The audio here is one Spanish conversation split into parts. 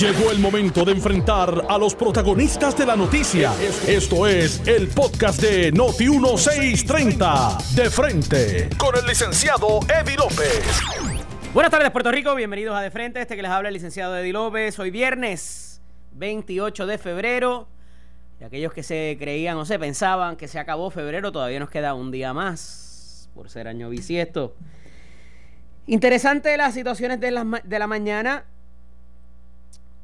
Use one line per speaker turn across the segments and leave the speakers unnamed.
Llegó el momento de enfrentar a los protagonistas de la noticia. Esto es el podcast de Noti 1630. De frente con el licenciado Eddie López.
Buenas tardes, Puerto Rico. Bienvenidos a De Frente. Este que les habla el licenciado Eddie López. Hoy viernes 28 de febrero. Y aquellos que se creían o se pensaban que se acabó febrero, todavía nos queda un día más por ser año bisiesto. Interesante las situaciones de la, de la mañana.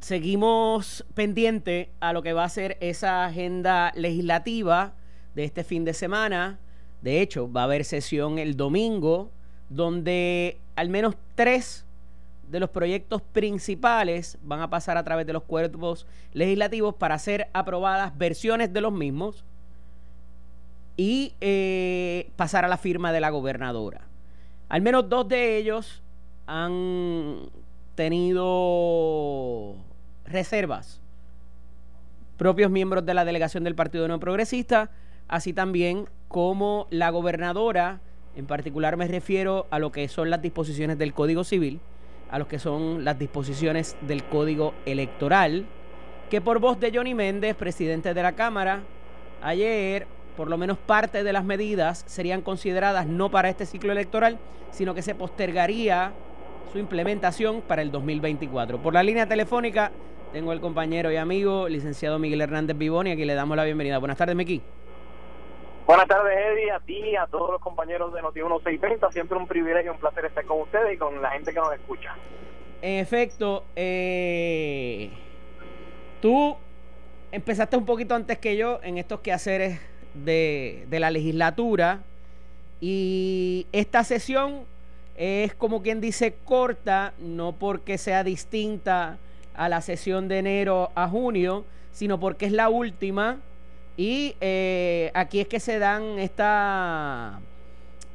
Seguimos pendiente a lo que va a ser esa agenda legislativa de este fin de semana. De hecho, va a haber sesión el domingo donde al menos tres de los proyectos principales van a pasar a través de los cuerpos legislativos para ser aprobadas versiones de los mismos y eh, pasar a la firma de la gobernadora. Al menos dos de ellos han tenido reservas. Propios miembros de la delegación del Partido No Progresista, así también como la gobernadora, en particular me refiero a lo que son las disposiciones del Código Civil, a lo que son las disposiciones del Código Electoral, que por voz de Johnny Méndez, presidente de la Cámara, ayer por lo menos parte de las medidas serían consideradas no para este ciclo electoral, sino que se postergaría su implementación para el 2024. Por la línea telefónica tengo el compañero y amigo, licenciado Miguel Hernández Vivoni, aquí le damos la bienvenida. Buenas tardes, Miki.
Buenas tardes, Eddie, a ti, a todos los compañeros de Noti 1630. Siempre un privilegio, un placer estar con ustedes y con la gente que nos escucha.
En efecto, eh, tú empezaste un poquito antes que yo en estos quehaceres de, de la legislatura y esta sesión es como quien dice corta, no porque sea distinta a la sesión de enero a junio, sino porque es la última y eh, aquí es que se dan esta,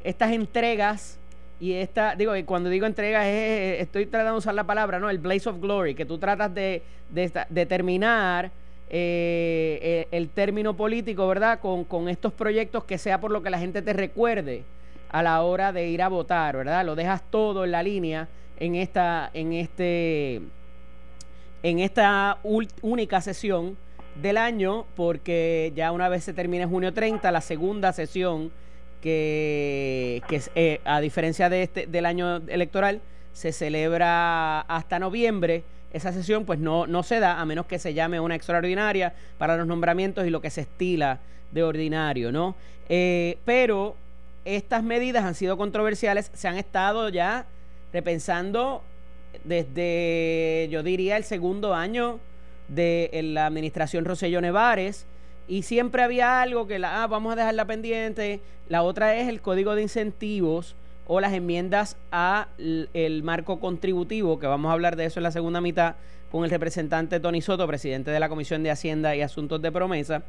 estas entregas y esta, digo, cuando digo entregas estoy tratando de usar la palabra, ¿no? El Blaze of Glory, que tú tratas de, de, terminar eh, el, término político, ¿verdad? Con, con estos proyectos que sea por lo que la gente te recuerde a la hora de ir a votar, ¿verdad? Lo dejas todo en la línea en esta, en este, en esta única sesión del año, porque ya una vez se termine junio 30, la segunda sesión que, eh, a diferencia de este, del año electoral, se celebra hasta noviembre. Esa sesión pues no, no se da a menos que se llame una extraordinaria para los nombramientos y lo que se estila de ordinario, ¿no? Eh, pero estas medidas han sido controversiales, se han estado ya repensando desde, yo diría, el segundo año de la administración Roselló Nevares y siempre había algo que la, ah, vamos a dejarla pendiente. La otra es el código de incentivos o las enmiendas a el marco contributivo, que vamos a hablar de eso en la segunda mitad con el representante Tony Soto, presidente de la Comisión de Hacienda y Asuntos de Promesa.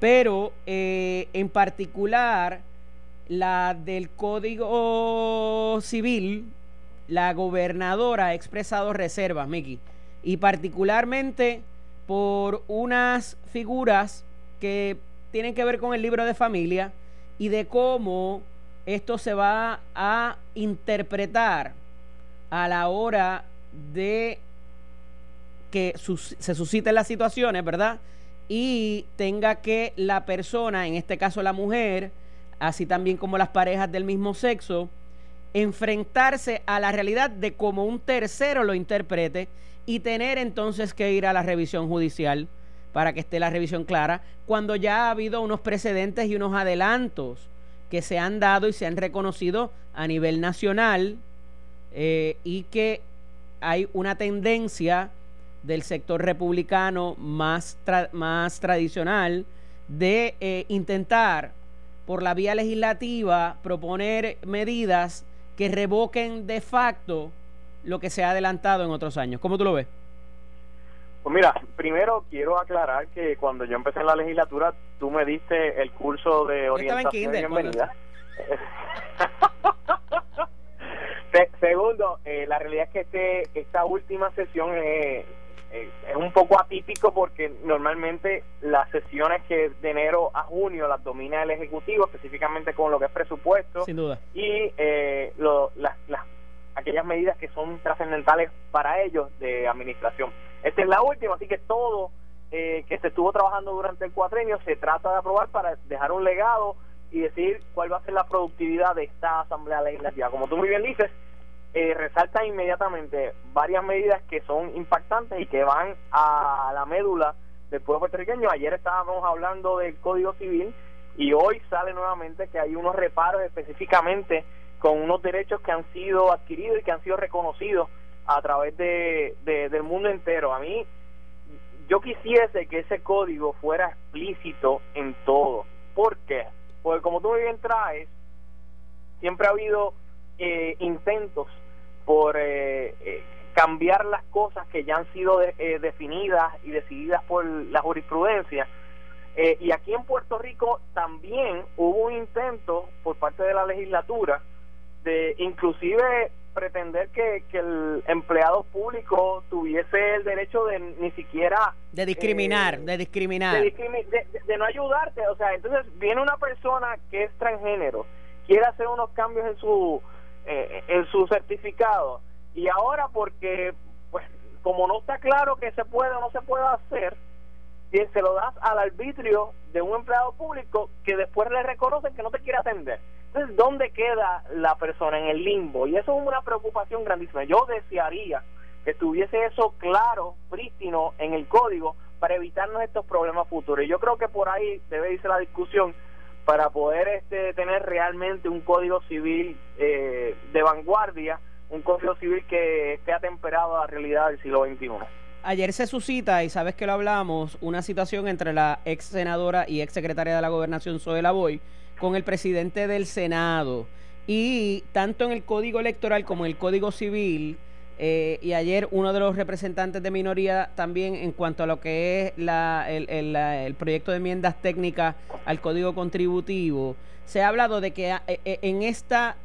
Pero eh, en particular la del Código Civil, la gobernadora ha expresado reservas, Miki, y particularmente por unas figuras que tienen que ver con el libro de familia y de cómo esto se va a interpretar a la hora de que se susciten las situaciones, ¿verdad? Y tenga que la persona, en este caso la mujer, así también como las parejas del mismo sexo, enfrentarse a la realidad de cómo un tercero lo interprete y tener entonces que ir a la revisión judicial para que esté la revisión clara, cuando ya ha habido unos precedentes y unos adelantos que se han dado y se han reconocido a nivel nacional eh, y que hay una tendencia del sector republicano más, más tradicional de eh, intentar por la vía legislativa proponer medidas que revoquen de facto lo que se ha adelantado en otros años. ¿Cómo tú lo ves?
Pues mira, primero quiero aclarar que cuando yo empecé en la legislatura, tú me diste el curso de orientación y bienvenida. Segundo, eh, la realidad es que este, esta última sesión es, eh, es un poco atípico porque normalmente las sesiones que de enero a junio las domina el Ejecutivo, específicamente con lo que es presupuesto.
Sin duda.
Y eh, las, aquellas medidas que son trascendentales para ellos de administración. esta es la última, así que todo eh, que se estuvo trabajando durante el cuatrenio se trata de aprobar para dejar un legado y decir cuál va a ser la productividad de esta Asamblea Legislativa. Como tú muy bien dices, eh, resalta inmediatamente varias medidas que son impactantes y que van a la médula del pueblo puertorriqueño. Ayer estábamos hablando del Código Civil y hoy sale nuevamente que hay unos reparos específicamente con unos derechos que han sido adquiridos y que han sido reconocidos a través de, del mundo entero. A mí, yo quisiese que ese código fuera explícito en todo. ¿Por qué? Porque como tú muy bien traes, siempre ha habido eh, intentos por eh, eh, cambiar las cosas que ya han sido definidas y decididas por la jurisprudencia. y aquí en Puerto Rico también hubo un intento por parte de la legislatura de inclusive pretender que, que el empleado público tuviese el derecho de ni siquiera
de discriminar, de discriminar,
de, no ayudarte, o sea, entonces viene una persona que es transgénero, quiere hacer unos cambios en su eh, en su certificado y ahora porque pues como no está claro que se puede o no se puede hacer, se lo das al arbitrio de un empleado público que después le reconocen que no te quiere atender. Entonces, ¿dónde queda la persona en el limbo? Y eso es una preocupación grandísima. Yo desearía que estuviese eso claro, prístino en el código para evitarnos estos problemas futuros. Y yo creo que por ahí debe irse la discusión para poder este, tener realmente un código civil eh, de vanguardia, un código civil que esté atemperado a la realidad del siglo XXI
ayer se suscita, y sabes que lo hablamos, una situación entre la ex senadora y ex secretaria de la gobernación, Zoe Boy, con el presidente del Senado. Y tanto en el código electoral como en el código civil, eh, y ayer uno de los representantes de minoría también en cuanto a lo que es la, el, el, proyecto de enmiendas técnicas al código contributivo, se ha hablado de que eh, eh, en esta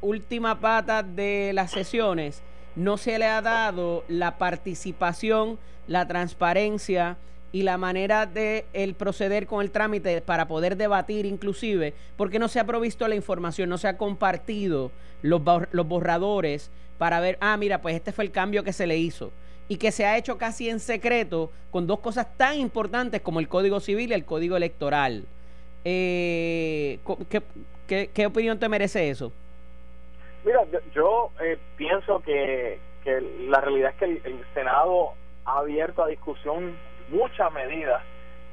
última pata de las sesiones, no se le ha dado la participación, la transparencia y la manera de el proceder con el trámite para poder debatir inclusive, porque no se ha provisto la información, no se ha compartido los, los borradores para ver, ah, mira, pues este fue el cambio que se le hizo y que se ha hecho casi en secreto con dos cosas tan importantes como el Código Civil y el Código Electoral. Eh, ¿qué, opinión te merece eso?
Mira, yo, eh, pienso que, la realidad es que el, Senado ha abierto a discusión muchas medidas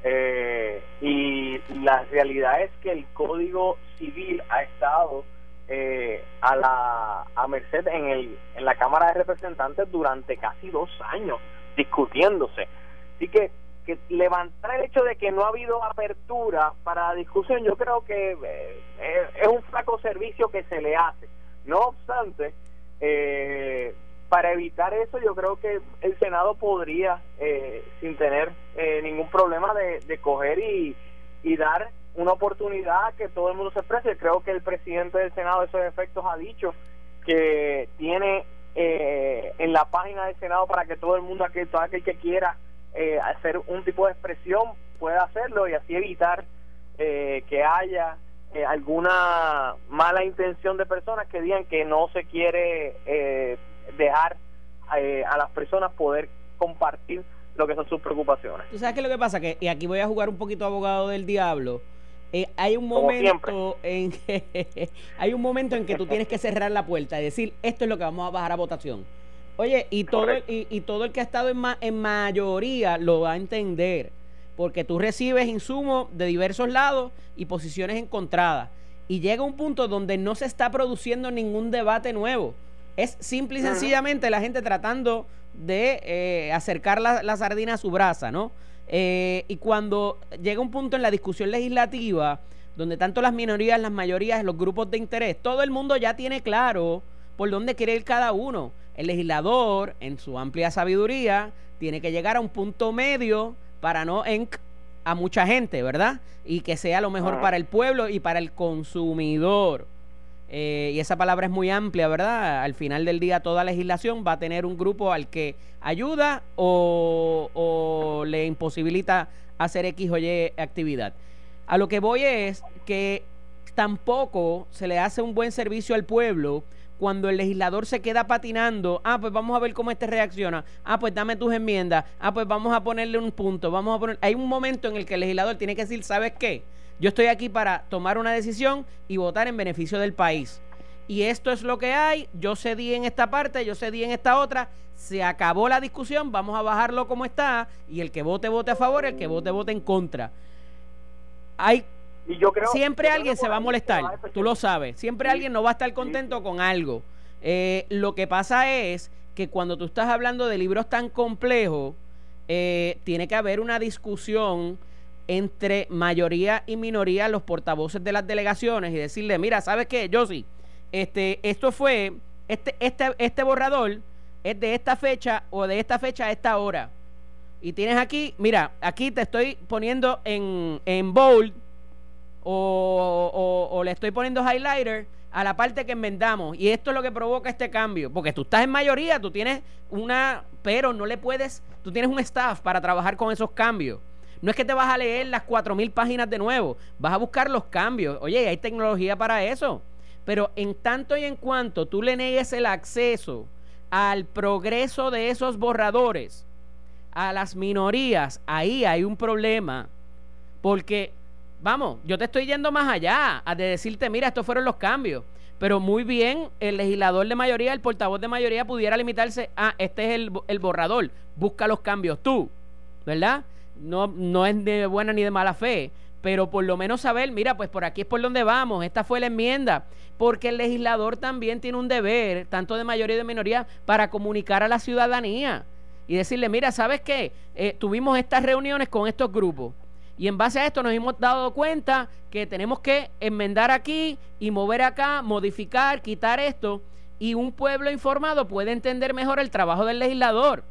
eh, y la realidad es que el Código Civil ha estado eh, a la a merced en, el, en la Cámara de Representantes durante casi dos años discutiéndose. Así que que levantar el hecho de que no ha habido apertura para la discusión, yo creo que es un flaco servicio que se le hace no obstante, eh, para evitar eso, yo creo que el Senado podría, eh, sin tener eh, ningún problema, de, de coger y, y, dar una oportunidad que todo el mundo se exprese. Creo que el presidente del Senado, de esos efectos, ha dicho que tiene en la página del Senado para que todo el mundo, aquel, todo aquel que quiera hacer un tipo de expresión, pueda hacerlo y así evitar que haya eh, alguna mala intención de personas que digan que no se quiere eh, dejar eh, a las personas poder compartir lo que son sus preocupaciones.
¿Tú sabes qué es lo que pasa? Que, y aquí voy a jugar un poquito abogado del diablo. Hay un momento en que hay un momento en que tú tienes que cerrar la puerta y decir esto es lo que vamos a bajar a votación. Oye, y todo y, y, todo el que ha estado en, ma, en mayoría lo va a entender porque tú recibes insumos de diversos lados y posiciones encontradas. Y llega un punto donde no se está produciendo ningún debate nuevo. Es simple y sencillamente la gente tratando de eh, acercar la, sardina a su brasa, ¿no? Eh, y cuando llega un punto en la discusión legislativa, donde tanto las minorías, las mayorías, los grupos de interés, todo el mundo ya tiene claro por dónde quiere ir cada uno. El legislador, en su amplia sabiduría, tiene que llegar a un punto medio para no enc a mucha gente, ¿verdad? Y que sea lo mejor para el pueblo y para el consumidor. Eh, y esa palabra es muy amplia, ¿verdad? Al final del día toda legislación va a tener un grupo al que ayuda o, o le imposibilita hacer X o Y actividad. A lo que voy es que tampoco se le hace un buen servicio al pueblo cuando el legislador se queda patinando, ah, pues vamos a ver cómo este reacciona, ah, pues dame tus enmiendas, ah, pues vamos a ponerle un punto, vamos a poner... Hay un momento en el que el legislador tiene que decir, ¿sabes qué? Yo estoy aquí para tomar una decisión y votar en beneficio del país. Y esto es lo que hay, yo cedí en esta parte, yo cedí en esta otra, se acabó la discusión, vamos a bajarlo como está y el que vote vote a favor, el que vote vote en contra. Hay y yo creo, siempre alguien se va a molestar, tú lo sabes, siempre alguien no va a estar contento con algo. Eh, lo que pasa es que cuando tú estás hablando de libros tan complejos, eh, tiene que haber una discusión entre mayoría y minoría, los portavoces de las delegaciones, y decirle, mira, ¿sabes qué? Yo sí, este, esto fue, este, este, este borrador es de esta fecha o de esta fecha a esta hora. Y tienes aquí, mira, aquí te estoy poniendo en, en bold o, o, le estoy poniendo highlighter a la parte que enmendamos. Y esto es lo que provoca este cambio. Porque tú estás en mayoría, tú tienes una, pero no le puedes, tú tienes un staff para trabajar con esos cambios. No es que te vas a leer las 4.000 páginas de nuevo, vas a buscar los cambios. Oye, hay tecnología para eso. Pero en tanto y en cuanto tú le negues el acceso al progreso de esos borradores, a las minorías, ahí hay un problema. Porque, vamos, yo te estoy yendo más allá, a de decirte, mira, estos fueron los cambios. Pero muy bien, el legislador de mayoría, el portavoz de mayoría pudiera limitarse a, este es el, el borrador, busca los cambios tú, ¿verdad? No, no es de buena ni de mala fe, pero por lo menos saber, mira, pues por aquí es por donde vamos, esta fue la enmienda, porque el legislador también tiene un deber, tanto de mayoría y de minoría, para comunicar a la ciudadanía y decirle, mira, ¿sabes qué? Eh, tuvimos estas reuniones con estos grupos y en base a esto nos hemos dado cuenta que tenemos que enmendar aquí y mover acá, modificar, quitar esto, y un pueblo informado puede entender mejor el trabajo del legislador.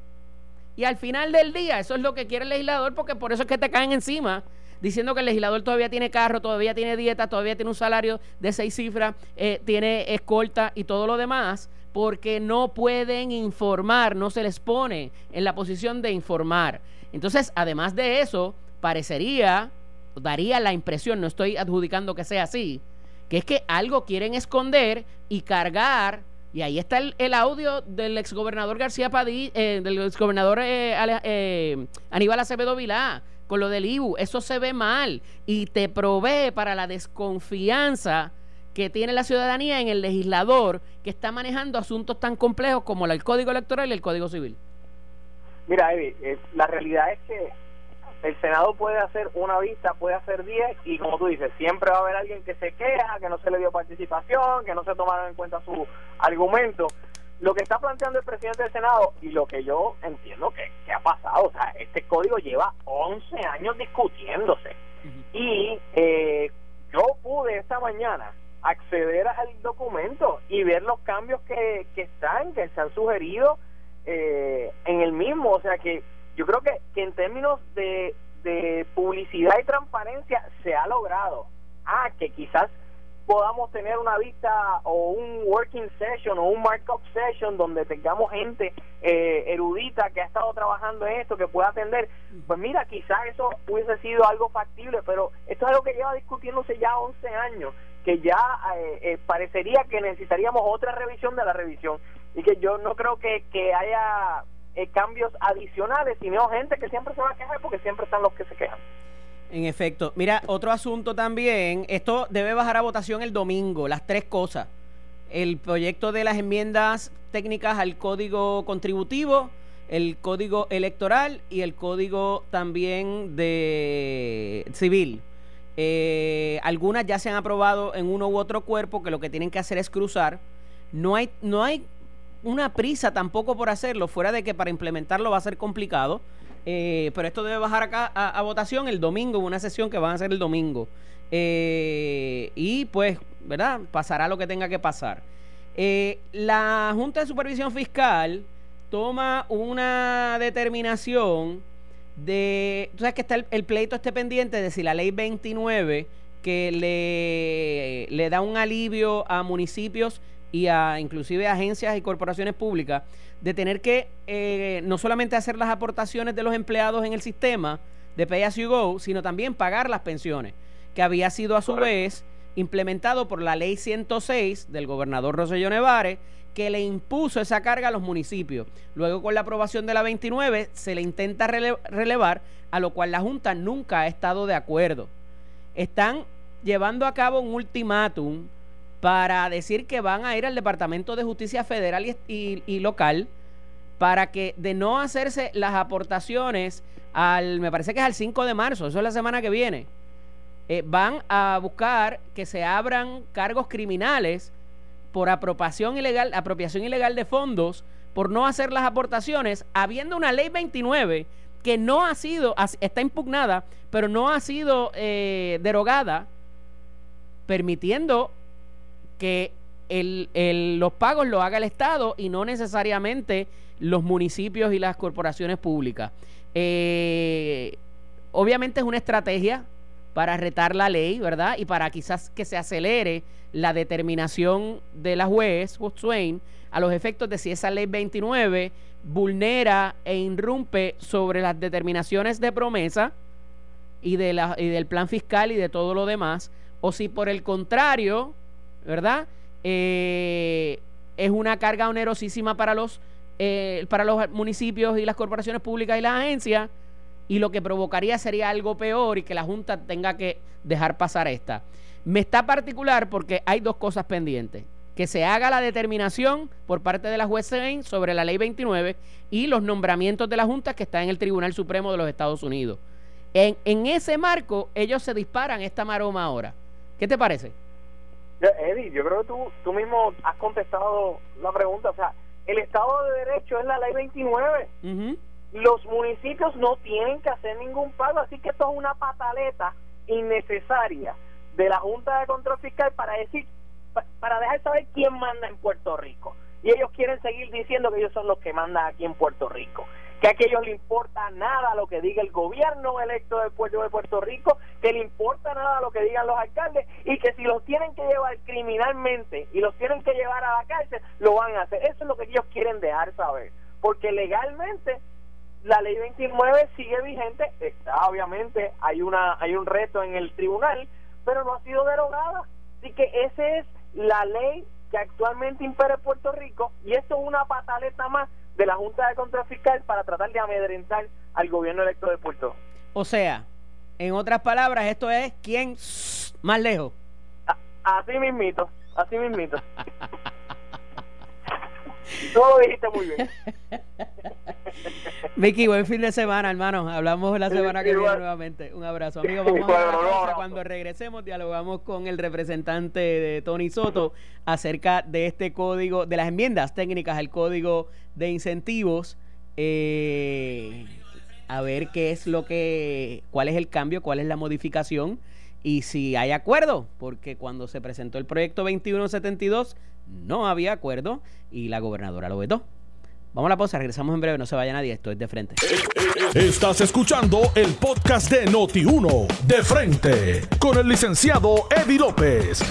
Y al final del día, eso es lo que quiere el legislador, porque por eso es que te caen encima diciendo que el legislador todavía tiene carro, todavía tiene dieta, todavía tiene un salario de seis cifras, eh, tiene escolta y todo lo demás, porque no pueden informar, no se les pone en la posición de informar. Entonces, además de eso, parecería, daría la impresión, no estoy adjudicando que sea así, que es que algo quieren esconder y cargar y ahí está el, audio del exgobernador García Padilla, eh, del exgobernador eh, eh, Aníbal Acevedo Vilá, con lo del IBU. Eso se ve mal y te provee para la desconfianza que tiene la ciudadanía en el legislador que está manejando asuntos tan complejos como el Código Electoral y el Código Civil.
Mira, Evi, la realidad es que el Senado puede hacer una vista, puede hacer 10 y como tú dices, siempre va a haber alguien que se queja, que no se le dio participación, que no se tomaron en cuenta su argumento lo que está planteando el presidente del Senado y lo que yo entiendo que, ha pasado, o sea, este código lleva 11 años discutiéndose. Y eh, yo pude esta mañana acceder al documento y ver los cambios que, que están, que se han sugerido eh, en el mismo. O sea que yo creo que, que en términos de, de publicidad y transparencia se ha logrado. Ah, que quizás podamos tener una vista o un working session o un markup session donde tengamos gente eh, erudita que ha estado trabajando en esto, que pueda atender, pues mira, quizás eso hubiese sido algo factible, pero esto es algo que lleva discutiéndose ya 11 años, que ya eh, eh, parecería que necesitaríamos otra revisión de la revisión y que yo no creo que, que haya cambios adicionales, sino gente que siempre se va a quejar porque siempre están los que se quejan.
En efecto. Mira, otro asunto también. Esto debe bajar a votación el domingo, las tres cosas. El proyecto de las enmiendas técnicas al código contributivo, el código electoral y el código también de civil. Eh, algunas ya se han aprobado en uno u otro cuerpo que lo que tienen que hacer es cruzar. No hay, no hay una prisa tampoco por hacerlo, fuera de que para implementarlo va a ser complicado. Eh, pero esto debe bajar acá a, votación el domingo, una sesión que van a hacer el domingo. Eh, y pues, ¿verdad? Pasará lo que tenga que pasar. Eh, la Junta de Supervisión Fiscal toma una determinación de. Tú sabes que está el, pleito este pendiente de si la ley 29 que le, le da un alivio a municipios y a inclusive agencias y corporaciones públicas de tener que eh, no solamente hacer las aportaciones de los empleados en el sistema de Pay As You Go, sino también pagar las pensiones, que había sido a su vez implementado por la ley 106 del gobernador Roselló Nevares, que le impuso esa carga a los municipios. Luego con la aprobación de la 29 se le intenta relevar, a lo cual la Junta nunca ha estado de acuerdo. Están llevando a cabo un ultimátum para decir que van a ir al Departamento de Justicia Federal y, local para que de no hacerse las aportaciones al, me parece que es al 5 de marzo, eso es la semana que viene, eh, van a buscar que se abran cargos criminales por apropiación ilegal, apropiación ilegal de fondos, por no hacer las aportaciones, habiendo una ley 29 que no ha sido, está impugnada, pero no ha sido eh, derogada, permitiendo que los pagos lo haga el Estado y no necesariamente los municipios y las corporaciones públicas. Eh, obviamente es una estrategia para retar la ley, ¿verdad? Y para quizás que se acelere la determinación de la juez, Swain, a los efectos de si esa ley 29 vulnera e irrumpe sobre las determinaciones de promesa y, de y del plan fiscal y de todo lo demás, o si por el contrario, ¿verdad? Eh, es una carga onerosísima para los, eh, para los municipios y las corporaciones públicas y las agencias, y lo que provocaría sería algo peor y que la Junta tenga que dejar pasar esta. Me está particular porque hay dos cosas pendientes. Que se haga la determinación por parte de la juez sobre la ley 29 y los nombramientos de la Junta que está en el Tribunal Supremo de los Estados Unidos. En, en ese marco, ellos se disparan esta maroma ahora. ¿Qué te parece?
Eddie, yo creo que tú, tú mismo has contestado la pregunta. O sea, el Estado de Derecho es la ley 29. Los municipios no tienen que hacer ningún pago, así que esto es una pataleta innecesaria de la Junta de Control Fiscal para decir, para dejar saber quién manda en Puerto Rico. Y ellos quieren seguir diciendo que ellos son los que mandan aquí en Puerto Rico que a ellos le importa nada lo que diga el gobierno electo del pueblo de Puerto Rico, que le importa nada lo que digan los alcaldes y que si los tienen que llevar criminalmente y los tienen que llevar a la cárcel, lo van a hacer. Eso es lo que ellos quieren dejar saber, porque legalmente la ley 29 sigue vigente, está obviamente hay una hay un reto en el tribunal, pero no ha sido derogada. Así que esa es la ley que actualmente impera Puerto Rico y esto es una pataleta más la Junta de Control Fiscal para tratar de amedrentar al gobierno electo de Puerto
O sea, en otras palabras, esto es quién más lejos.
así mismito, así mismito. Tú lo dijiste muy bien.
Vicky, buen fin de semana, hermano. Hablamos la semana que viene nuevamente. Un abrazo, amigo. Vamos a Cuando regresemos, dialogamos con el representante de Tony Soto acerca de este código, de las enmiendas técnicas al código de incentivos. Eh, a ver qué es lo que, cuál es el cambio, cuál es la modificación y si hay acuerdo, porque cuando se presentó el proyecto 2172 no había acuerdo y la gobernadora lo vetó. Vamos a la pausa, regresamos en breve, no se vaya nadie, esto es de frente.
Estás escuchando el podcast de Noti1, de frente, con el licenciado Eddie López.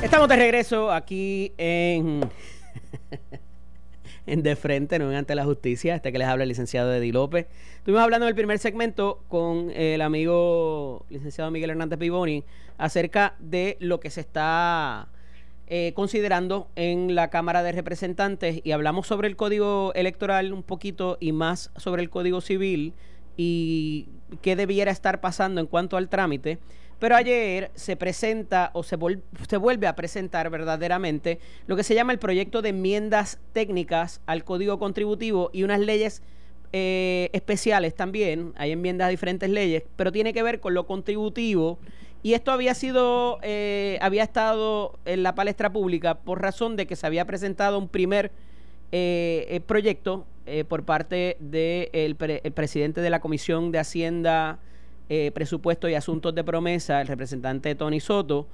Estamos de regreso aquí en... en De Frente, no ante la justicia, este que les habla el licenciado Eddie López. Estuvimos hablando en el primer segmento con el amigo licenciado Miguel Hernández Piboni acerca de lo que se está eh, considerando en la Cámara de Representantes y hablamos sobre el código electoral un poquito y más sobre el código civil y qué debiera estar pasando en cuanto al trámite. Pero ayer se presenta o se, se, vuelve a presentar verdaderamente lo que se llama el proyecto de enmiendas técnicas al Código Contributivo y unas leyes eh, especiales también. Hay enmiendas a diferentes leyes, pero tiene que ver con lo contributivo. Y esto había sido, eh, había estado en la palestra pública por razón de que se había presentado un primer eh, proyecto por parte del presidente de la Comisión de Hacienda eh, presupuesto y asuntos de promesa, el representante Tony Soto,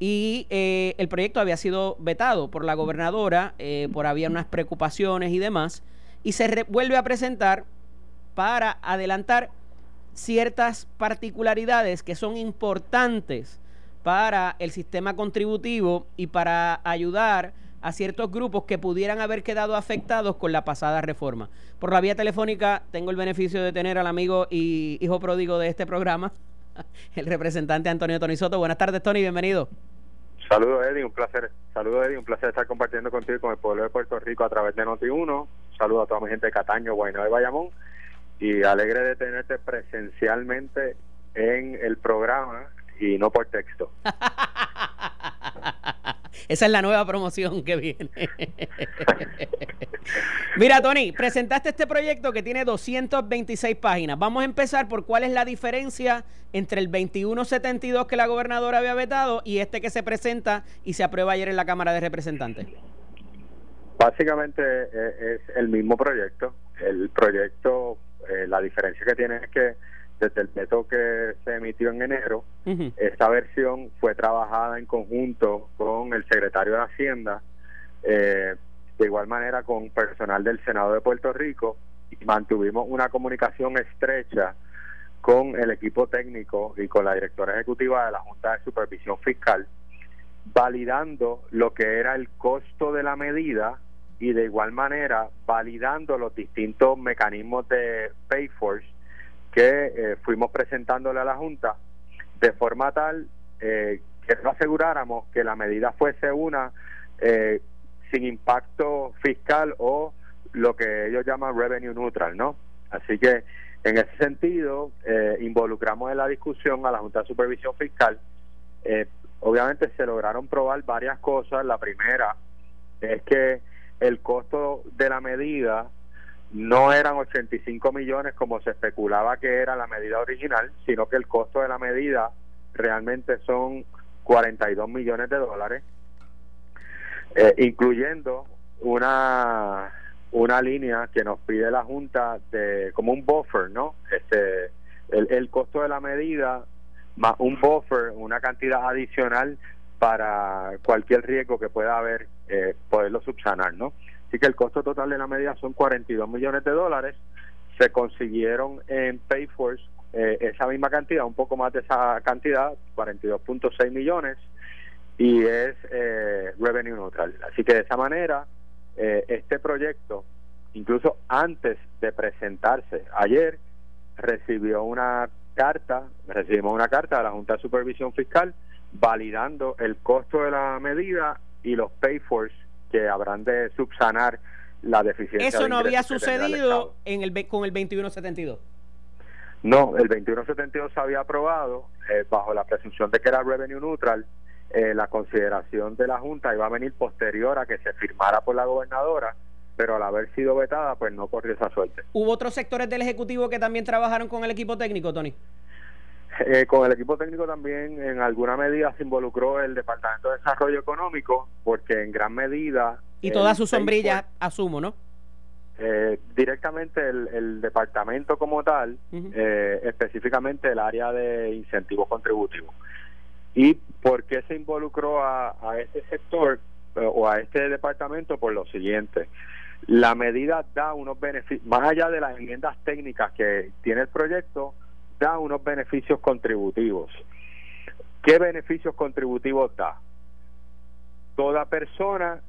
y eh, el proyecto había sido vetado por la gobernadora, eh, por había unas preocupaciones y demás, y se vuelve a presentar para adelantar ciertas particularidades que son importantes para el sistema contributivo y para ayudar a ciertos grupos que pudieran haber quedado afectados con la pasada reforma. Por la vía telefónica tengo el beneficio de tener al amigo y hijo pródigo de este programa, el representante Antonio Tony Soto. Buenas tardes, Tony, bienvenido.
Saludos, Eddie, un placer. Saludos, Eddie, un placer estar compartiendo contigo con el pueblo de Puerto Rico a través de Noti1. Saludos a toda mi gente de Cataño, Guaynabo y Bayamón. Y alegre de tenerte presencialmente en el programa y no por texto.
Esa es la nueva promoción que viene. Mira, Tony, presentaste este proyecto que tiene 226 páginas. Vamos a empezar por cuál es la diferencia entre el 2172 que la gobernadora había vetado y este que se presenta y se aprueba ayer en la Cámara de Representantes.
Básicamente eh, es el mismo proyecto. El proyecto, eh, la diferencia que tiene es que desde el veto que se emitió en enero, esta versión fue trabajada en conjunto con el secretario de Hacienda, eh, de igual manera con personal del Senado de Puerto Rico, y mantuvimos una comunicación estrecha con el equipo técnico y con la directora ejecutiva de la Junta de Supervisión Fiscal, validando lo que era el costo de la medida y de igual manera validando los distintos mecanismos de Payforce que eh, fuimos presentándole a la Junta de forma tal eh, que no aseguráramos que la medida fuese una eh, sin impacto fiscal o lo que ellos llaman revenue neutral, ¿no? Así que en ese sentido involucramos en la discusión a la Junta de Supervisión Fiscal. obviamente se lograron probar varias cosas. La primera es que el costo de la medida no eran 85 millones como se especulaba que era la medida original, sino que el costo de la medida realmente son 42 millones de dólares, eh, incluyendo una una línea que nos pide la Junta de como un buffer, ¿no? Este el, el costo de la medida más un buffer, una cantidad adicional para cualquier riesgo que pueda haber, eh, poderlo subsanar, ¿no? Así que el costo total de la medida son 42 millones de dólares. Se consiguieron en Payforce eh, esa misma cantidad, un poco más de esa cantidad, 42.6 millones, y es eh, revenue neutral. Así que de esa manera, eh, este proyecto, incluso antes de presentarse ayer, recibió una carta, recibimos una carta de la Junta de Supervisión Fiscal validando el costo de la medida y los Payforce que habrán de subsanar la deficiencia.
Eso no había sucedido en el con el 2172.
No, el 2172 se había aprobado eh, bajo la presunción de que era revenue neutral. Eh, la consideración de la Junta iba a venir posterior a que se firmara por la gobernadora, pero al haber sido vetada, pues no corrió esa suerte.
¿Hubo otros sectores del Ejecutivo que también trabajaron con el equipo técnico, Tony?
Eh, con el equipo técnico también en alguna medida se involucró el Departamento de Desarrollo Económico porque en gran medida...
Y toda su sombrilla, asumo, ¿no?
Eh, directamente el, departamento como tal, eh, específicamente el área de incentivos contributivos. ¿Y por qué se involucró a, a este sector o a este departamento? Por lo siguiente, la medida da unos beneficios, más allá de las enmiendas técnicas que tiene el proyecto, da unos beneficios contributivos. ¿Qué beneficios contributivos da? Toda persona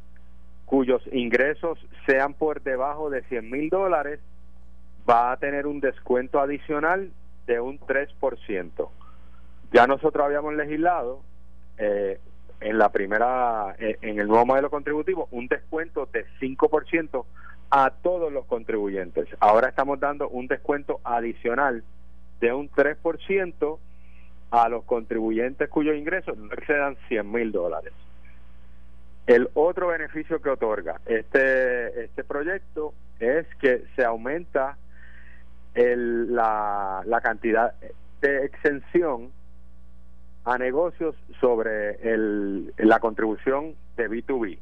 cuyos ingresos sean por debajo de 100 mil dólares va a tener un descuento adicional de un 3%. Ya nosotros habíamos legislado eh, en la primera, eh, en el nuevo modelo contributivo, un descuento de 5% a todos los contribuyentes. Ahora estamos dando un descuento adicional de un 3% a los contribuyentes cuyos ingresos no excedan 100 mil dólares. El otro beneficio que otorga este, este proyecto es que se aumenta el, la, la cantidad de exención a negocios sobre el, la contribución de B2B.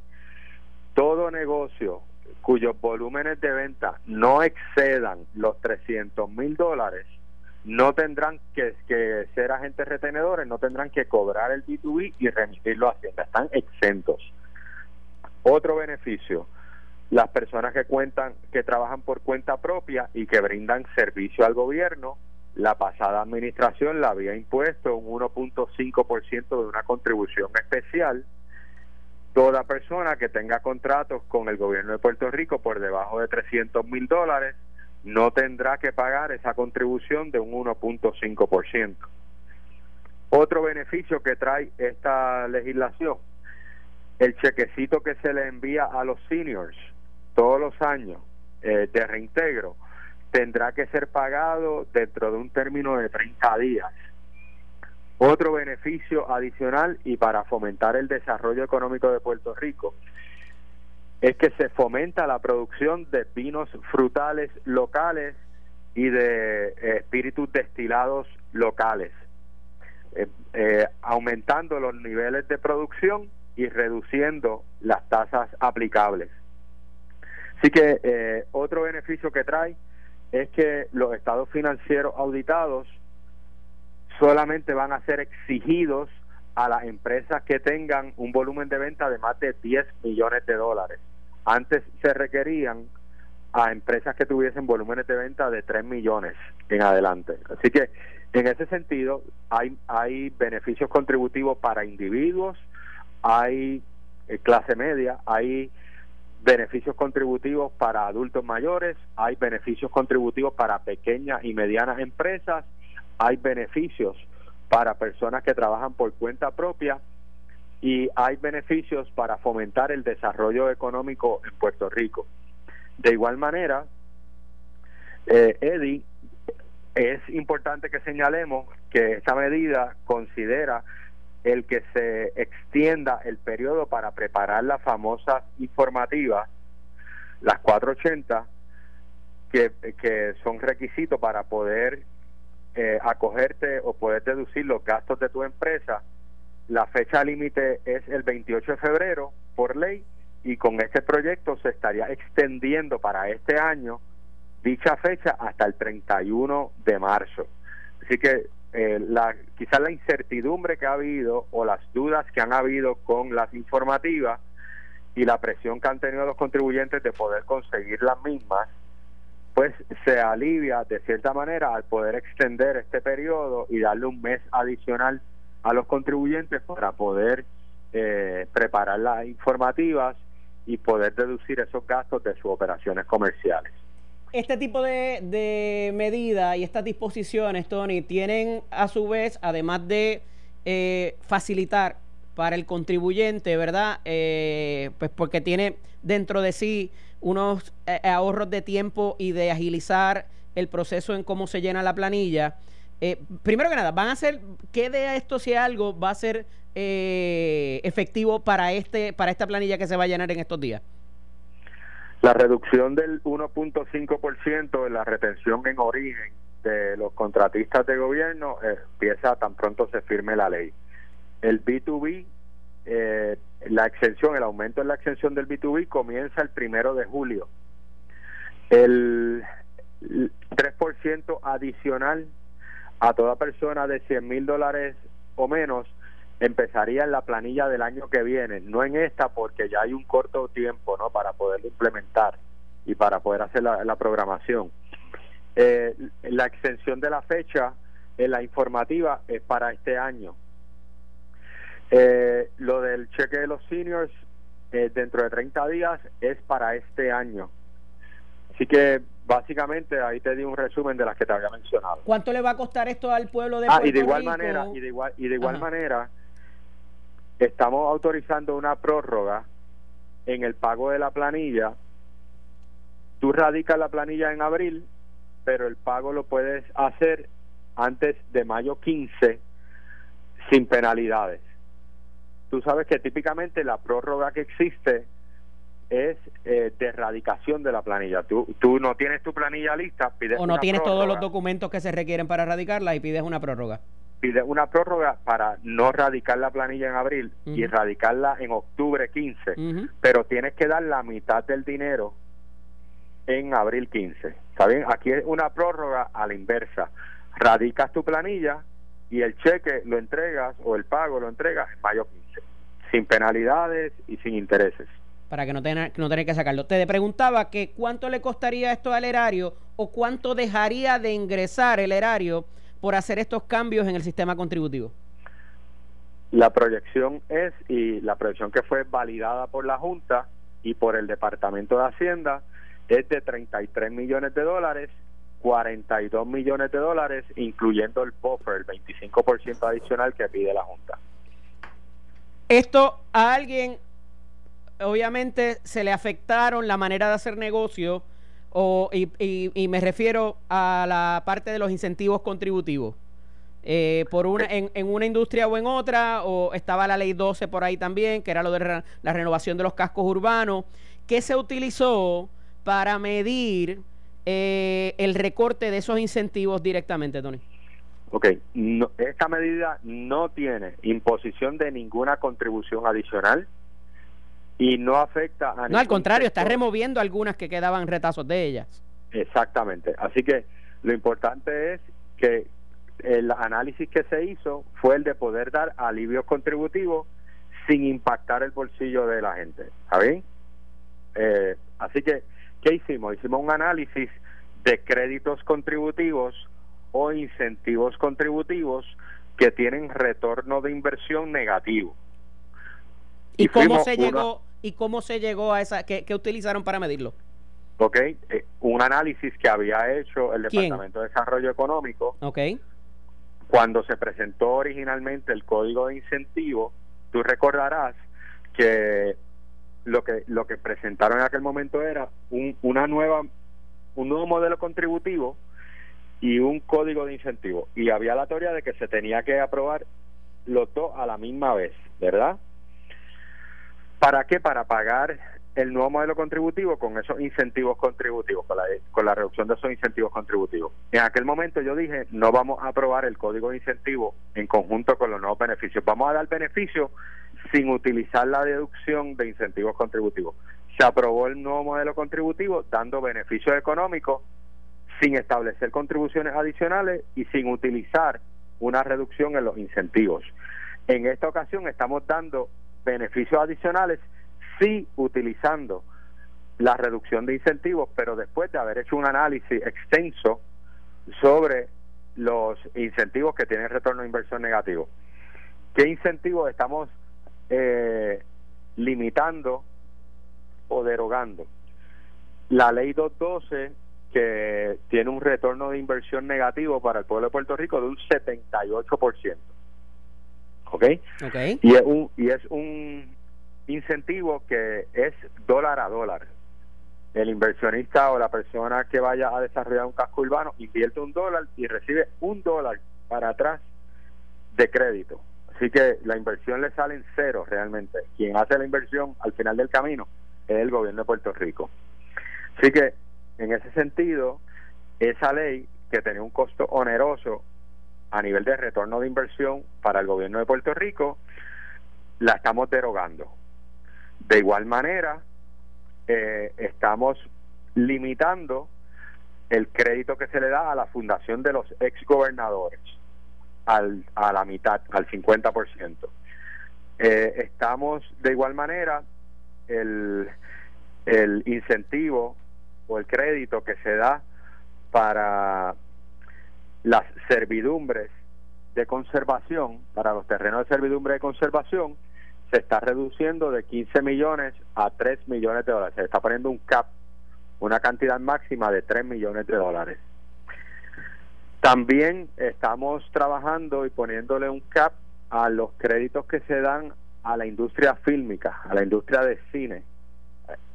Todo negocio cuyos volúmenes de venta no excedan los 300 mil dólares no tendrán que, ser agentes retenedores, no tendrán que cobrar el B2B y remitirlo a Hacienda, están exentos. Otro beneficio, las personas que cuentan, que trabajan por cuenta propia y que brindan servicio al gobierno, la pasada administración la había impuesto un 1.5% de una contribución especial. Toda persona que tenga contratos con el gobierno de Puerto Rico por debajo de 300 mil dólares no tendrá que pagar esa contribución de un 1.5%. Otro beneficio que trae esta legislación, el chequecito que se le envía a los seniors todos los años eh, de reintegro tendrá que ser pagado dentro de un término de 30 días. Otro beneficio adicional y para fomentar el desarrollo económico de Puerto Rico es que se fomenta la producción de vinos frutales locales y de eh, espíritus destilados locales, eh, eh, aumentando los niveles de producción y reduciendo las tasas aplicables. Así que otro beneficio que trae es que los estados financieros auditados solamente van a ser exigidos a las empresas que tengan un volumen de venta de más de 10 millones de dólares. Antes se requerían a empresas que tuviesen volúmenes de venta de 3 millones en adelante. Así que en ese sentido hay, hay beneficios contributivos para individuos, hay eh, clase media, hay beneficios contributivos para adultos mayores, hay beneficios contributivos para pequeñas y medianas empresas, hay beneficios para personas que trabajan por cuenta propia y hay beneficios para fomentar el desarrollo económico en Puerto Rico. De igual manera, eh, Eddie, es importante que señalemos que esta medida considera el que se extienda el periodo para preparar las famosas informativas, las 480, que, que son requisitos para poder eh, acogerte o poder deducir los gastos de tu empresa. La fecha límite es el 28 de febrero por ley y con este proyecto se estaría extendiendo para este año dicha fecha hasta el 31 de marzo. Así que eh, la, quizás la incertidumbre que ha habido o las dudas que han habido con las informativas y la presión que han tenido los contribuyentes de poder conseguir las mismas, pues se alivia de cierta manera al poder extender este periodo y darle un mes adicional a los contribuyentes para poder eh, preparar las informativas y poder deducir esos gastos de sus operaciones comerciales.
Este tipo de, de medidas y estas disposiciones, Tony, tienen a su vez, además de eh, facilitar para el contribuyente, ¿verdad? Eh, pues porque tiene dentro de sí unos eh, ahorros de tiempo y de agilizar el proceso en cómo se llena la planilla. Primero que nada, van a ser, ¿qué de esto si algo va a ser efectivo para este, para esta planilla que se va a llenar en estos días?
La reducción del 1.5% en la retención en origen de los contratistas de gobierno eh, empieza tan pronto se firme la ley. El B2B, eh, la exención, el aumento en la exención del B2B comienza el primero de julio. El 3% adicional a toda persona de 100 mil dólares o menos empezaría en la planilla del año que viene, no en esta porque ya hay un corto tiempo no para poderlo implementar y para poder hacer la, programación. Eh, la extensión de la fecha en la informativa es para este año. Eh, lo del cheque de los seniors eh, dentro de 30 días es para este año. Así que básicamente ahí te di un resumen de las que te había mencionado.
¿Cuánto le va a costar esto al pueblo de
ah, y de igual manera y de igual y de igual manera estamos autorizando una prórroga en el pago de la planilla. Tú radicas la planilla en abril, pero el pago lo puedes hacer antes de mayo 15 sin penalidades. Tú sabes que típicamente la prórroga que existe es eh, de erradicación de la planilla. Tú, tú no tienes tu planilla lista,
pides O no tienes todos los documentos que se requieren para erradicarla y pides una prórroga
pide una prórroga para no radicar la planilla en abril y radicarla en octubre 15, pero tienes que dar la mitad del dinero en abril 15. ¿Está bien? Aquí es una prórroga a la inversa. Radicas tu planilla y el cheque lo entregas o el pago lo entregas en mayo 15, sin penalidades y sin intereses.
Para que no tenga, no tenga que sacarlo. Te preguntaba que cuánto le costaría esto al erario o cuánto dejaría de ingresar el erario por hacer estos cambios en el sistema contributivo?
La proyección es, y la proyección que fue validada por la Junta y por el Departamento de Hacienda, es de 33 millones de dólares 42 millones de dólares, incluyendo el buffer, el 25% adicional que pide la Junta.
Esto a alguien, obviamente, se le afectaron la manera de hacer negocio o, y, me refiero a la parte de los incentivos contributivos. Eh, por una, en, en, una industria o en otra, o estaba la ley 12 por ahí también, que era lo de la renovación de los cascos urbanos, que se utilizó para medir eh, el recorte de esos incentivos directamente, Tony.
Ok, esta medida no tiene imposición de ninguna contribución adicional y no afecta a...
No, al contrario, está removiendo algunas que quedaban retazos de ellas.
Exactamente, así que lo importante es que el análisis que se hizo fue el de poder dar alivios contributivos sin impactar el bolsillo de la gente, ¿está bien? Eh, así que, ¿qué hicimos? Hicimos un análisis de créditos contributivos o incentivos contributivos que tienen retorno de inversión negativo.
¿Y, cómo se llegó y cómo se llegó a esa qué, utilizaron para medirlo?
Ok, eh, un análisis que había hecho el Departamento de Desarrollo Económico.
Ok.
Cuando se presentó originalmente el código de incentivo, tú recordarás que lo que lo que presentaron en aquel momento era un, una nueva un nuevo modelo contributivo y un código de incentivo y había la teoría de que se tenía que aprobar los dos a la misma vez, ¿verdad? ¿Para qué? Para pagar el nuevo modelo contributivo con esos incentivos contributivos, con la, con la reducción de esos incentivos contributivos. En aquel momento yo dije, no vamos a aprobar el código de incentivo en conjunto con los nuevos beneficios, vamos a dar beneficios sin utilizar la deducción de incentivos contributivos. Se aprobó el nuevo modelo contributivo dando beneficios económicos sin establecer contribuciones adicionales y sin utilizar una reducción en los incentivos. En esta ocasión estamos dando beneficios adicionales sí utilizando la reducción de incentivos, pero después de haber hecho un análisis extenso sobre los incentivos que tienen retorno de inversión negativo. ¿Qué incentivos estamos eh, limitando o derogando. La ley 212, que tiene un retorno de inversión negativo para el pueblo de Puerto Rico de un 78%. ¿Ok?
okay.
Y, es un, y es un incentivo que es dólar a dólar. El inversionista o la persona que vaya a desarrollar un casco urbano invierte un dólar y recibe un dólar para atrás de crédito. Así que la inversión le sale en cero realmente. Quien hace la inversión al final del camino es el gobierno de Puerto Rico. Así que en ese sentido, esa ley que tenía un costo oneroso a nivel de retorno de inversión para el gobierno de Puerto Rico, la estamos derogando. De igual manera, eh, estamos limitando el crédito que se le da a la fundación de los ex gobernadores al, a la mitad, al 50%. Eh, estamos de igual manera el, el incentivo o el crédito que se da para las servidumbres de conservación, para los terrenos de servidumbre de conservación, se está reduciendo de 15 millones a 3 millones de dólares. Se está poniendo un cap, una cantidad máxima de 3 millones de dólares. También estamos trabajando y poniéndole un cap a los créditos que se dan a la industria fílmica, a la industria de cine.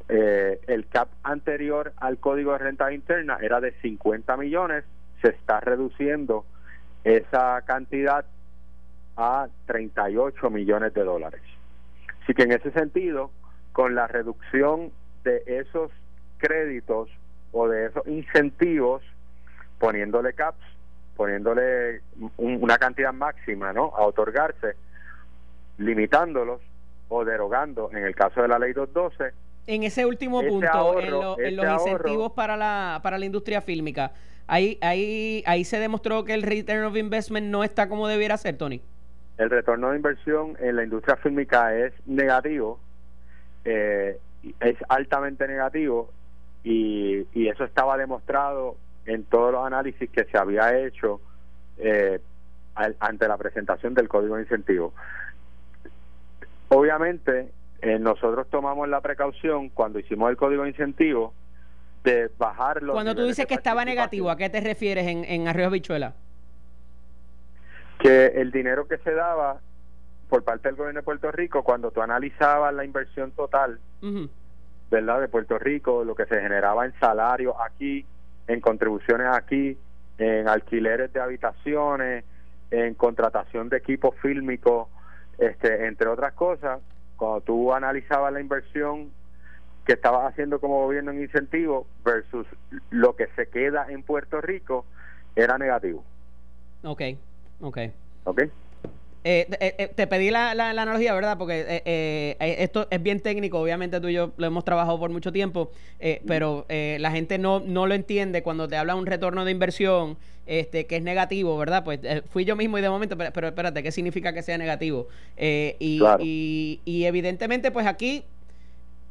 Eh, el cap anterior al código de renta interna era de 50 millones, se está reduciendo esa cantidad a 38 millones de dólares. Así que en ese sentido, con la reducción de esos créditos o de esos incentivos, poniéndole caps, poniéndole una cantidad máxima ¿no? a otorgarse, limitándolos o derogando, en el caso de la ley 212.
En ese último punto, en, los incentivos para la, para la industria fílmica, ahí, ahí, ahí se demostró que el return of investment no está como debiera ser, Tony.
El retorno de inversión en la industria fílmica es negativo, eh, es altamente negativo y, y eso estaba demostrado en todos los análisis que se había hecho eh, ante la presentación del código de incentivo. Obviamente, eh, nosotros tomamos la precaución cuando hicimos el código de incentivo de bajar los
Cuando tú dices que estaba negativo, ¿a qué te refieres en, en Arroyo Bichuela?
Que el dinero que se daba por parte del gobierno de Puerto Rico, cuando tú analizabas la inversión total, ¿verdad? De Puerto Rico, lo que se generaba en salarios aquí, en contribuciones aquí, en alquileres de habitaciones, en contratación de equipos fílmicos, este, entre otras cosas, cuando tú analizabas la inversión que estabas haciendo como gobierno en incentivo versus lo que se queda en Puerto Rico, era negativo.
Ok, ok.
Ok.
Eh, eh, eh, te pedí la, la, analogía, ¿verdad? Porque esto es bien técnico, obviamente tú y yo lo hemos trabajado por mucho tiempo, pero la gente no, no lo entiende cuando te habla un retorno de inversión este, que es negativo, ¿verdad? Pues fui yo mismo y de momento, pero, espérate, ¿qué significa que sea negativo? Y, y, y evidentemente, pues aquí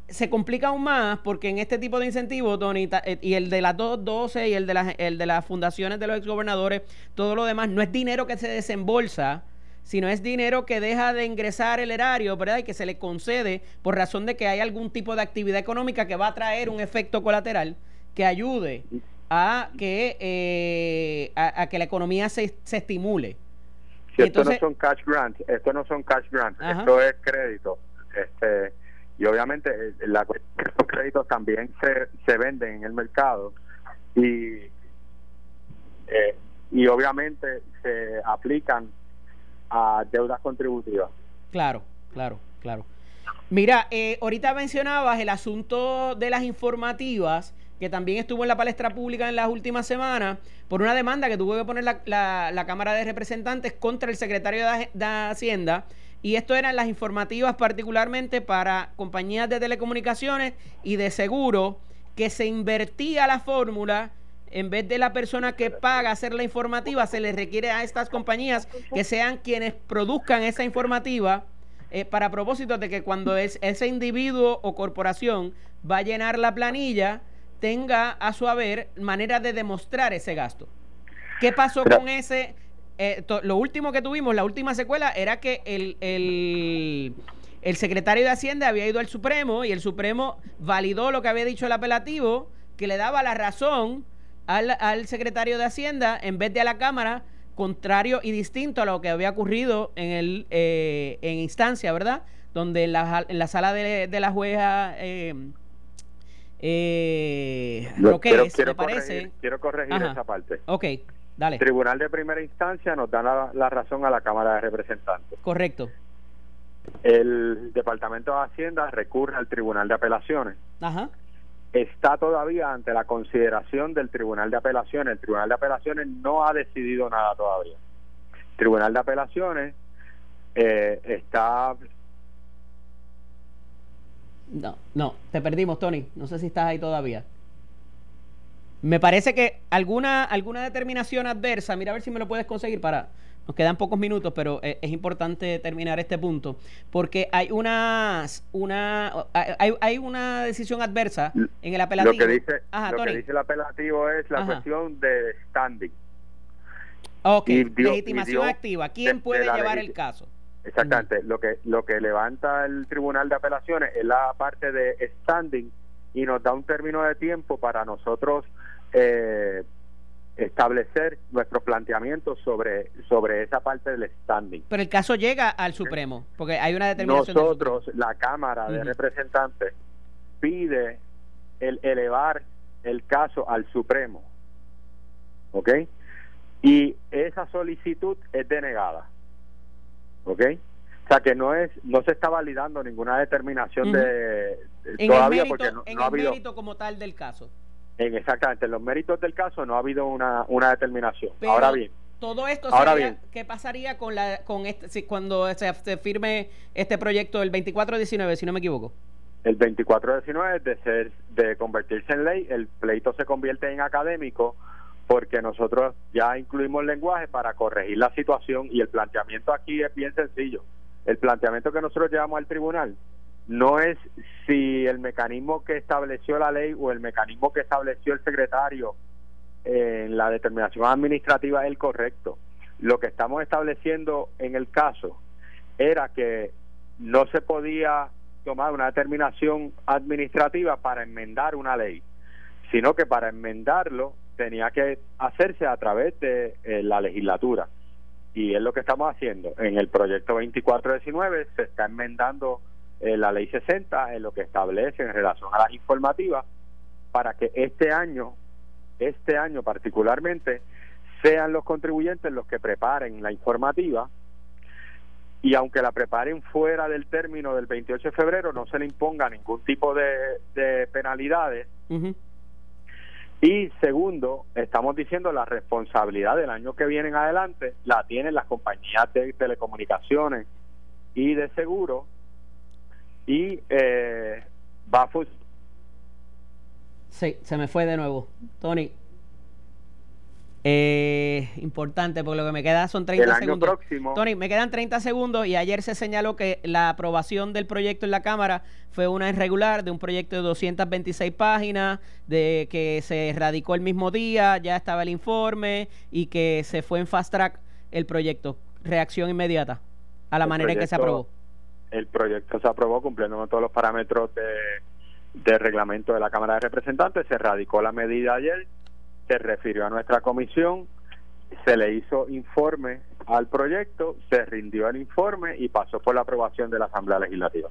se complica aún más porque en este tipo de incentivos, Tony, y el de las 212 y el de, las, el de las fundaciones de los exgobernadores, todo lo demás, no es dinero que se desembolsa sino es dinero que deja de ingresar el erario, ¿verdad? Y que se le concede por razón de que hay algún tipo de actividad económica que va a traer un efecto colateral que ayude a que, eh, a, que la economía se, se estimule.
Si esto no son cash grants, esto no son cash grants, esto es crédito. Este, y obviamente eh, la, estos créditos también se, se venden en el mercado y, eh, y obviamente se aplican a deudas contributivas.
Claro, claro, claro. Mira, eh, ahorita mencionabas el asunto de las informativas, que también estuvo en la palestra pública en las últimas semanas, por una demanda que tuvo que poner la, la, Cámara de Representantes contra el secretario de, Hacienda. Y esto eran las informativas particularmente para compañías de telecomunicaciones y de seguro, que se invertía la fórmula en vez de la persona que paga hacer la informativa, se le requiere a estas compañías que sean quienes produzcan esa informativa eh, para propósito de que cuando es, ese individuo o corporación va a llenar la planilla, tenga a su haber manera de demostrar ese gasto. ¿Qué pasó con ese? Eh, lo último que tuvimos, la última secuela, era que el, el, el secretario de Hacienda había ido al Supremo y el Supremo validó lo que había dicho el apelativo, que le daba la razón al, secretario de Hacienda en vez de a la Cámara, contrario y distinto a lo que había ocurrido en, el, eh, en instancia, ¿verdad? Donde en la, en la sala de, la jueza... Eh, eh, lo que es, me parece.
quiero corregir esa parte.
Ok, dale.
Tribunal de Primera Instancia nos da la, la, razón a la Cámara de Representantes.
Correcto.
El Departamento de Hacienda recurre al Tribunal de Apelaciones.
Ajá
está todavía ante la consideración del Tribunal de Apelaciones. El Tribunal de Apelaciones no ha decidido nada todavía. El Tribunal de Apelaciones eh, está...
No, no, te perdimos, Tony. No sé si estás ahí todavía. Me parece que alguna, alguna determinación adversa, mira a ver si me lo puedes conseguir para nos quedan pocos minutos, pero es, importante terminar este punto porque hay una, una hay, hay una decisión adversa en el apelativo.
Lo que dice, lo que dice el apelativo es la cuestión de standing.
Ok, legitimación activa. ¿Quién puede llevar el caso?
Exactamente. Lo que lo que levanta el Tribunal de Apelaciones es la parte de standing y nos da un término de tiempo para nosotros eh, establecer nuestros planteamientos sobre sobre esa parte del standing.
Pero el caso llega al Supremo, porque hay una determinación.
Nosotros, la Cámara de Representantes, pide el elevar el caso al Supremo, ¿ok? Y esa solicitud es denegada, ¿ok? O sea que no es no se está validando ninguna determinación de,
todavía porque no, en ha habido mérito como tal del caso.
En exactamente, en los méritos del caso no ha habido una, una determinación. ahora bien,
todo esto ahora bien, ¿qué pasaría con la con este si, cuando se, firme este proyecto el 2419, si no me equivoco?
El 2419 de ser de convertirse en ley, el pleito se convierte en académico porque nosotros ya incluimos lenguaje para corregir la situación y el planteamiento aquí es bien sencillo. El planteamiento que nosotros llevamos al tribunal no es si el mecanismo que estableció la ley o el mecanismo que estableció el secretario en la determinación administrativa es el correcto. Lo que estamos estableciendo en el caso era que no se podía tomar una determinación administrativa para enmendar una ley, sino que para enmendarlo tenía que hacerse a través de eh, la legislatura. Y es lo que estamos haciendo. En el proyecto 2419 se está enmendando eh, la ley 60 en lo que establece en relación a las informativas para que este año, este año particularmente, sean los contribuyentes los que preparen la informativa y aunque la preparen fuera del término del 28 de febrero, no se le imponga ningún tipo de, penalidades. Y segundo, estamos diciendo la responsabilidad del año que viene en adelante la tienen las compañías de telecomunicaciones y de seguro y eh, va a
Sí, se me fue de nuevo. Tony. Eh, importante, porque lo que me queda son 30
el año
segundos.
Próximo.
Tony, me quedan 30 segundos y ayer se señaló que la aprobación del proyecto en la Cámara fue una irregular de un proyecto de 226 páginas, de que se radicó el mismo día, ya estaba el informe y que se fue en fast track el proyecto. Reacción inmediata a la manera en que se aprobó
el proyecto se aprobó cumpliendo con todos los parámetros de, de reglamento de la Cámara de Representantes, se radicó la medida ayer, se refirió a nuestra comisión, se le hizo informe al proyecto, se rindió el informe y pasó por la aprobación de la Asamblea Legislativa.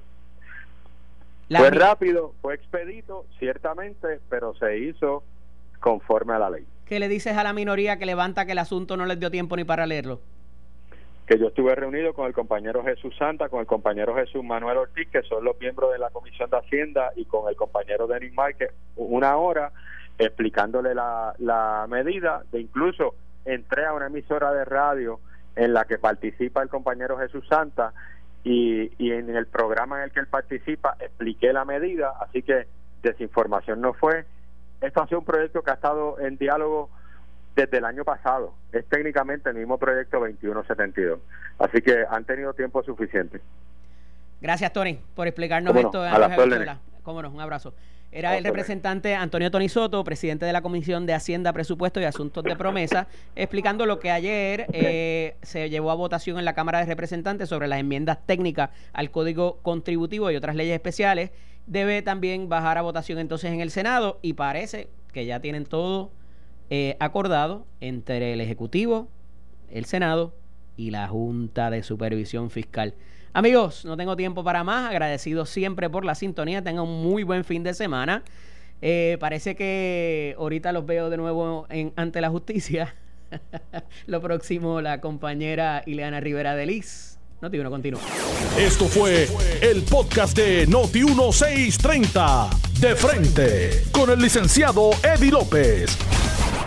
fue rápido, fue expedito, ciertamente, pero se hizo conforme a la ley.
¿Qué le dices a la minoría que levanta que el asunto no les dio tiempo ni para leerlo?
Que yo estuve reunido con el compañero Jesús Santa, con el compañero Jesús Manuel Ortiz, que son los miembros de la Comisión de Hacienda, y con el compañero Denis Márquez, una hora explicándole la, la medida, de incluso entré a una emisora de radio en la que participa el compañero Jesús Santa y, y en el programa en el que él participa expliqué la medida, así que desinformación no fue. Esto ha sido un proyecto que ha estado en diálogo desde el año pasado. Es técnicamente el mismo proyecto 2172. Así que han tenido tiempo suficiente.
Gracias, Tony, por explicarnos esto.
a la
Cómo no, un abrazo. Era el representante Antonio Tony Soto, presidente de la Comisión de Hacienda, Presupuesto y Asuntos de Promesa, explicando lo que ayer eh, se llevó a votación en la Cámara de Representantes sobre las enmiendas técnicas al Código Contributivo y otras leyes especiales. Debe también bajar a votación entonces en el Senado y parece que ya tienen todo eh, acordado entre el Ejecutivo, el Senado y la Junta de Supervisión Fiscal. Amigos, no tengo tiempo para más. Agradecido siempre por la sintonía. Tengan un muy buen fin de semana. Eh, parece que ahorita los veo de nuevo ante la justicia. Lo próximo, la compañera Ileana Rivera de Liz. Noti uno continúa.
Esto fue el podcast de Noti 1630. De frente. Con el licenciado Eddie López.